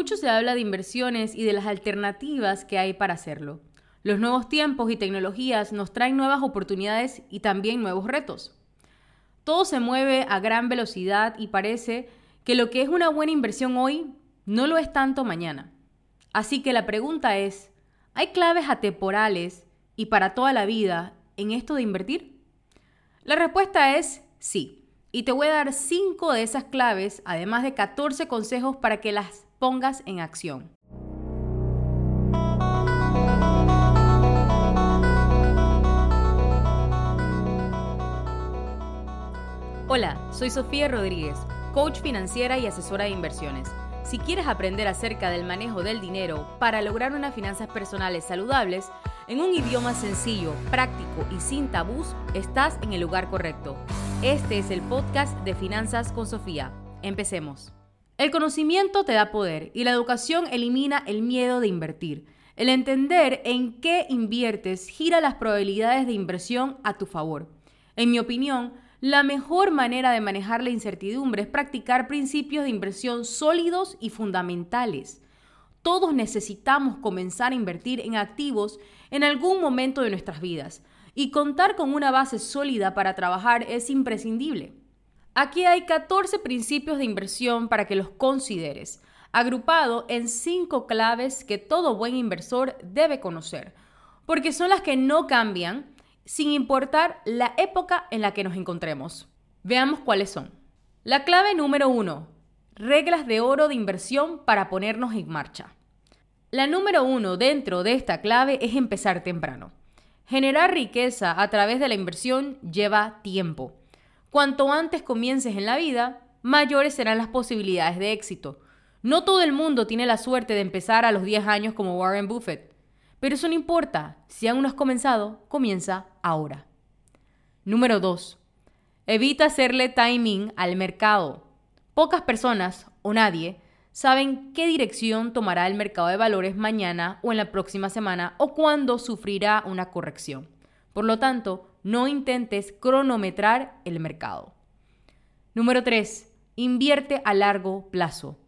mucho se habla de inversiones y de las alternativas que hay para hacerlo. Los nuevos tiempos y tecnologías nos traen nuevas oportunidades y también nuevos retos. Todo se mueve a gran velocidad y parece que lo que es una buena inversión hoy no lo es tanto mañana. Así que la pregunta es, ¿hay claves atemporales y para toda la vida en esto de invertir? La respuesta es sí. Y te voy a dar 5 de esas claves, además de 14 consejos para que las pongas en acción. Hola, soy Sofía Rodríguez, coach financiera y asesora de inversiones. Si quieres aprender acerca del manejo del dinero para lograr unas finanzas personales saludables, en un idioma sencillo, práctico y sin tabús, estás en el lugar correcto. Este es el podcast de Finanzas con Sofía. Empecemos. El conocimiento te da poder y la educación elimina el miedo de invertir. El entender en qué inviertes gira las probabilidades de inversión a tu favor. En mi opinión, la mejor manera de manejar la incertidumbre es practicar principios de inversión sólidos y fundamentales. Todos necesitamos comenzar a invertir en activos en algún momento de nuestras vidas y contar con una base sólida para trabajar es imprescindible. Aquí hay 14 principios de inversión para que los consideres, agrupado en 5 claves que todo buen inversor debe conocer, porque son las que no cambian sin importar la época en la que nos encontremos. Veamos cuáles son. La clave número uno, reglas de oro de inversión para ponernos en marcha. La número uno dentro de esta clave es empezar temprano. Generar riqueza a través de la inversión lleva tiempo. Cuanto antes comiences en la vida, mayores serán las posibilidades de éxito. No todo el mundo tiene la suerte de empezar a los 10 años como Warren Buffett. Pero eso no importa. Si aún no has comenzado, comienza ahora. Número 2. Evita hacerle timing al mercado. Pocas personas, o nadie, saben qué dirección tomará el mercado de valores mañana o en la próxima semana o cuándo sufrirá una corrección. Por lo tanto, no intentes cronometrar el mercado. Número 3. Invierte a largo plazo.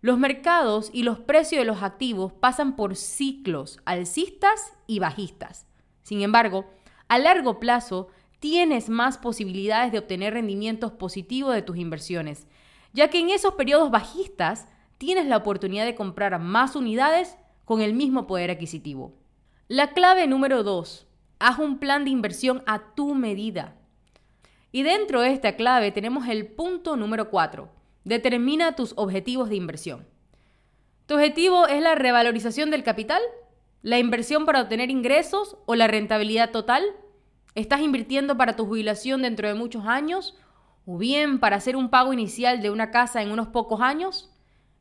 Los mercados y los precios de los activos pasan por ciclos alcistas y bajistas. Sin embargo, a largo plazo tienes más posibilidades de obtener rendimientos positivos de tus inversiones, ya que en esos periodos bajistas tienes la oportunidad de comprar más unidades con el mismo poder adquisitivo. La clave número 2. Haz un plan de inversión a tu medida. Y dentro de esta clave tenemos el punto número 4 Determina tus objetivos de inversión. ¿Tu objetivo es la revalorización del capital? ¿La inversión para obtener ingresos o la rentabilidad total? ¿Estás invirtiendo para tu jubilación dentro de muchos años? ¿O bien para hacer un pago inicial de una casa en unos pocos años?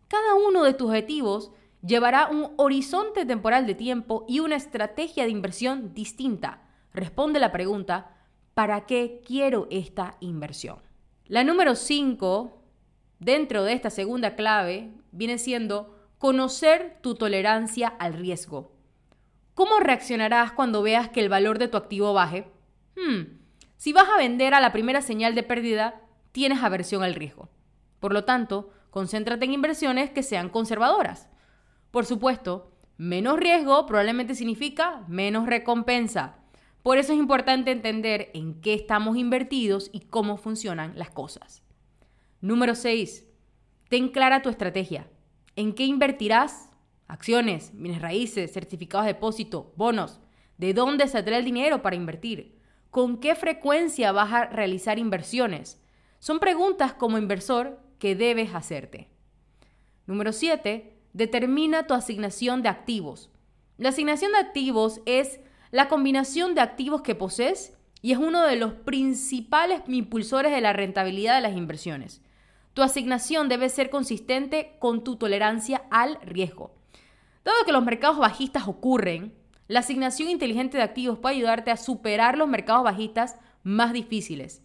Cada uno de tus objetivos llevará un horizonte temporal de tiempo y una estrategia de inversión distinta. Responde la pregunta, ¿para qué quiero esta inversión? La número 5 dentro de esta segunda clave viene siendo conocer tu tolerancia al riesgo. ¿Cómo reaccionarás cuando veas que el valor de tu activo baje? Hmm, si vas a vender a la primera señal de pérdida, tienes aversión al riesgo. Por lo tanto, concéntrate en inversiones que sean conservadoras. Por supuesto, menos riesgo probablemente significa menos recompensa. Por eso es importante entender en qué estamos invertidos y cómo funcionan las cosas. Número 6. Ten clara tu estrategia. ¿En qué invertirás? Acciones, bienes raíces, certificados de depósito, bonos. ¿De dónde saldrá el dinero para invertir? ¿Con qué frecuencia vas a realizar inversiones? Son preguntas como inversor que debes hacerte. Número 7. Determina tu asignación de activos. La asignación de activos es la combinación de activos que posees y es uno de los principales impulsores de la rentabilidad de las inversiones. Tu asignación debe ser consistente con tu tolerancia al riesgo. Dado que los mercados bajistas ocurren, la asignación inteligente de activos puede ayudarte a superar los mercados bajistas más difíciles.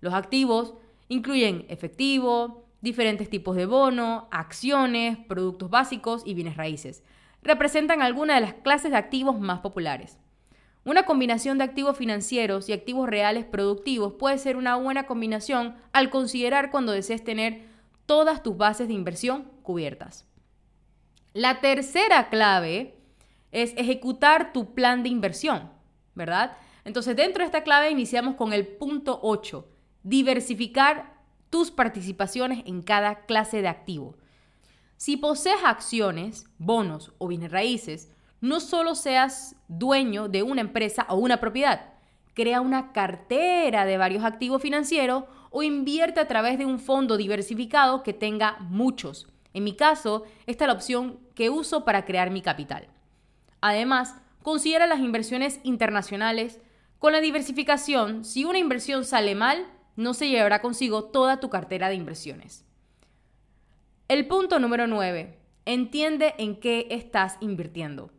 Los activos incluyen efectivo, diferentes tipos de bono, acciones, productos básicos y bienes raíces. Representan algunas de las clases de activos más populares. Una combinación de activos financieros y activos reales productivos puede ser una buena combinación al considerar cuando desees tener todas tus bases de inversión cubiertas. La tercera clave es ejecutar tu plan de inversión, ¿verdad? Entonces, dentro de esta clave iniciamos con el punto 8, diversificar tus participaciones en cada clase de activo. Si posees acciones, bonos o bienes raíces, no solo seas dueño de una empresa o una propiedad, crea una cartera de varios activos financieros o invierte a través de un fondo diversificado que tenga muchos. En mi caso, esta es la opción que uso para crear mi capital. Además, considera las inversiones internacionales. Con la diversificación, si una inversión sale mal, no se llevará consigo toda tu cartera de inversiones. El punto número 9. Entiende en qué estás invirtiendo.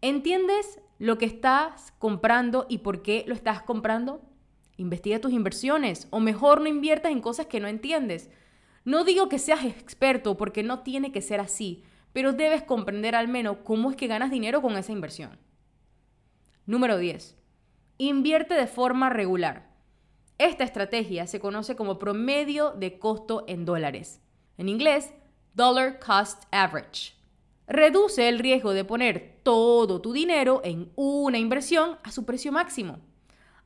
¿Entiendes lo que estás comprando y por qué lo estás comprando? Investiga tus inversiones o mejor no inviertas en cosas que no entiendes. No digo que seas experto porque no tiene que ser así, pero debes comprender al menos cómo es que ganas dinero con esa inversión. Número 10. Invierte de forma regular. Esta estrategia se conoce como promedio de costo en dólares. En inglés, Dollar Cost Average. Reduce el riesgo de poner todo tu dinero en una inversión a su precio máximo.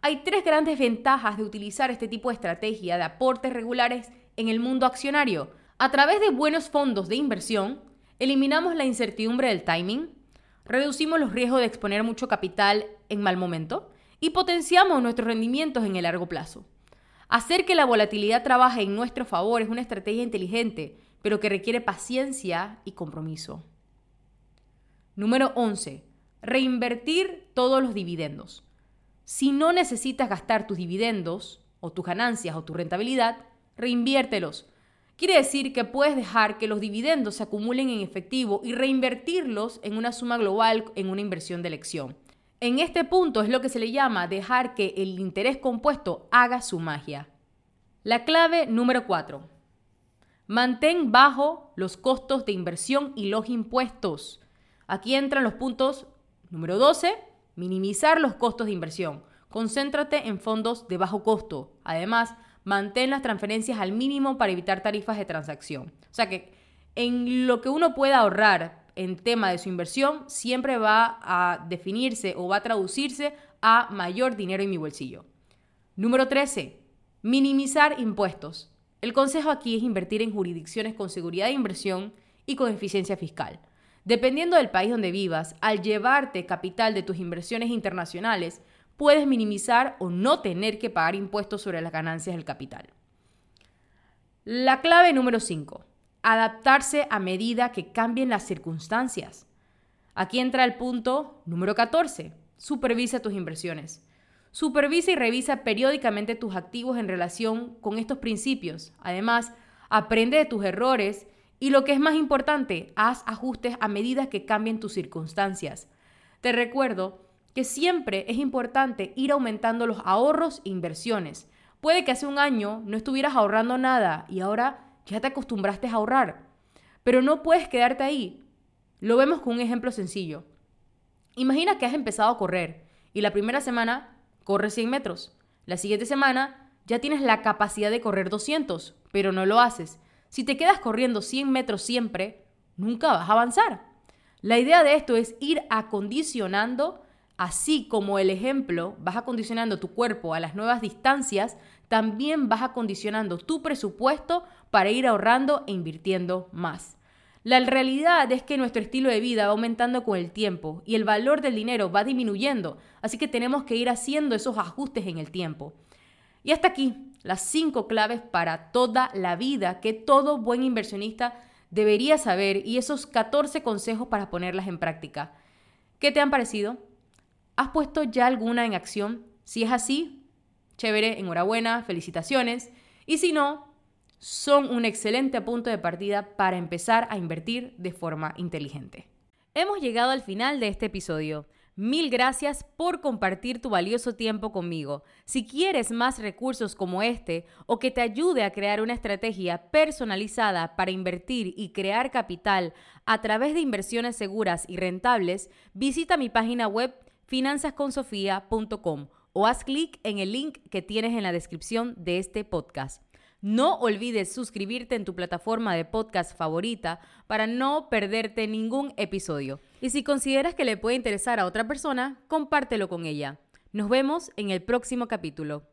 Hay tres grandes ventajas de utilizar este tipo de estrategia de aportes regulares en el mundo accionario. A través de buenos fondos de inversión, eliminamos la incertidumbre del timing, reducimos los riesgos de exponer mucho capital en mal momento y potenciamos nuestros rendimientos en el largo plazo. Hacer que la volatilidad trabaje en nuestro favor es una estrategia inteligente, pero que requiere paciencia y compromiso. Número 11. Reinvertir todos los dividendos. Si no necesitas gastar tus dividendos o tus ganancias o tu rentabilidad, reinviértelos. Quiere decir que puedes dejar que los dividendos se acumulen en efectivo y reinvertirlos en una suma global en una inversión de elección. En este punto es lo que se le llama dejar que el interés compuesto haga su magia. La clave número 4. Mantén bajo los costos de inversión y los impuestos. Aquí entran los puntos número 12, minimizar los costos de inversión. Concéntrate en fondos de bajo costo. Además, mantén las transferencias al mínimo para evitar tarifas de transacción. O sea que en lo que uno pueda ahorrar en tema de su inversión, siempre va a definirse o va a traducirse a mayor dinero en mi bolsillo. Número 13. Minimizar impuestos. El consejo aquí es invertir en jurisdicciones con seguridad de inversión y con eficiencia fiscal. Dependiendo del país donde vivas, al llevarte capital de tus inversiones internacionales, puedes minimizar o no tener que pagar impuestos sobre las ganancias del capital. La clave número 5. Adaptarse a medida que cambien las circunstancias. Aquí entra el punto número 14. Supervisa tus inversiones. Supervisa y revisa periódicamente tus activos en relación con estos principios. Además, aprende de tus errores y lo que es más importante, haz ajustes a medida que cambien tus circunstancias. Te recuerdo que siempre es importante ir aumentando los ahorros e inversiones. Puede que hace un año no estuvieras ahorrando nada y ahora ya te acostumbraste a ahorrar. Pero no puedes quedarte ahí. Lo vemos con un ejemplo sencillo. Imagina que has empezado a correr y la primera semana corres 100 metros. La siguiente semana ya tienes la capacidad de correr 200, pero no lo haces. Si te quedas corriendo 100 metros siempre, nunca vas a avanzar. La idea de esto es ir acondicionando, así como el ejemplo, vas acondicionando tu cuerpo a las nuevas distancias, también vas acondicionando tu presupuesto para ir ahorrando e invirtiendo más. La realidad es que nuestro estilo de vida va aumentando con el tiempo y el valor del dinero va disminuyendo, así que tenemos que ir haciendo esos ajustes en el tiempo. Y hasta aquí, las cinco claves para toda la vida que todo buen inversionista debería saber y esos 14 consejos para ponerlas en práctica. ¿Qué te han parecido? ¿Has puesto ya alguna en acción? Si es así, chévere, enhorabuena, felicitaciones. Y si no, son un excelente punto de partida para empezar a invertir de forma inteligente. Hemos llegado al final de este episodio. Mil gracias por compartir tu valioso tiempo conmigo. Si quieres más recursos como este o que te ayude a crear una estrategia personalizada para invertir y crear capital a través de inversiones seguras y rentables, visita mi página web finanzasconsofia.com o haz clic en el link que tienes en la descripción de este podcast. No olvides suscribirte en tu plataforma de podcast favorita para no perderte ningún episodio. Y si consideras que le puede interesar a otra persona, compártelo con ella. Nos vemos en el próximo capítulo.